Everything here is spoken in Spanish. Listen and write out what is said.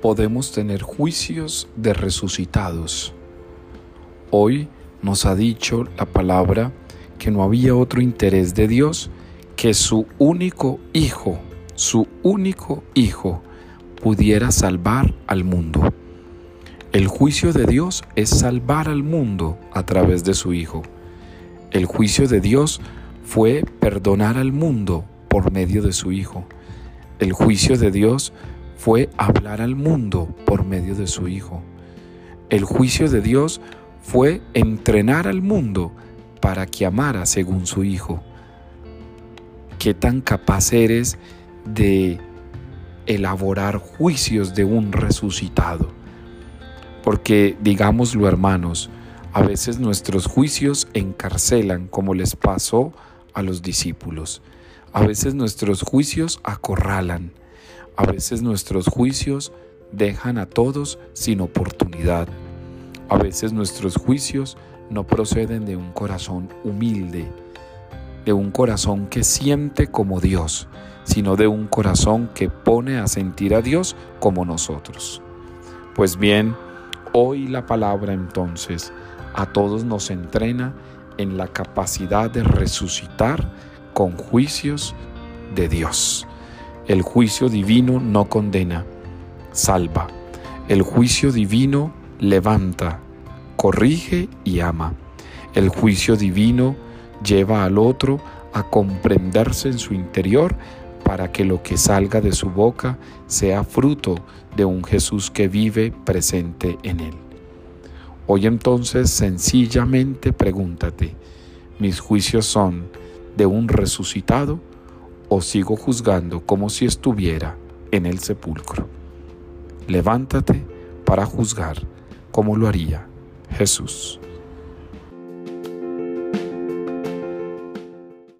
podemos tener juicios de resucitados. Hoy nos ha dicho la palabra que no había otro interés de Dios que su único Hijo, su único Hijo, pudiera salvar al mundo. El juicio de Dios es salvar al mundo a través de su Hijo. El juicio de Dios fue perdonar al mundo por medio de su Hijo. El juicio de Dios fue hablar al mundo por medio de su Hijo. El juicio de Dios fue entrenar al mundo para que amara según su Hijo. ¿Qué tan capaz eres de elaborar juicios de un resucitado? Porque, digámoslo hermanos, a veces nuestros juicios encarcelan como les pasó a los discípulos. A veces nuestros juicios acorralan. A veces nuestros juicios dejan a todos sin oportunidad. A veces nuestros juicios no proceden de un corazón humilde, de un corazón que siente como Dios, sino de un corazón que pone a sentir a Dios como nosotros. Pues bien, hoy la palabra entonces a todos nos entrena en la capacidad de resucitar con juicios de Dios. El juicio divino no condena, salva. El juicio divino levanta, corrige y ama. El juicio divino lleva al otro a comprenderse en su interior para que lo que salga de su boca sea fruto de un Jesús que vive presente en él. Hoy entonces sencillamente pregúntate, ¿mis juicios son de un resucitado o sigo juzgando como si estuviera en el sepulcro. Levántate para juzgar como lo haría Jesús.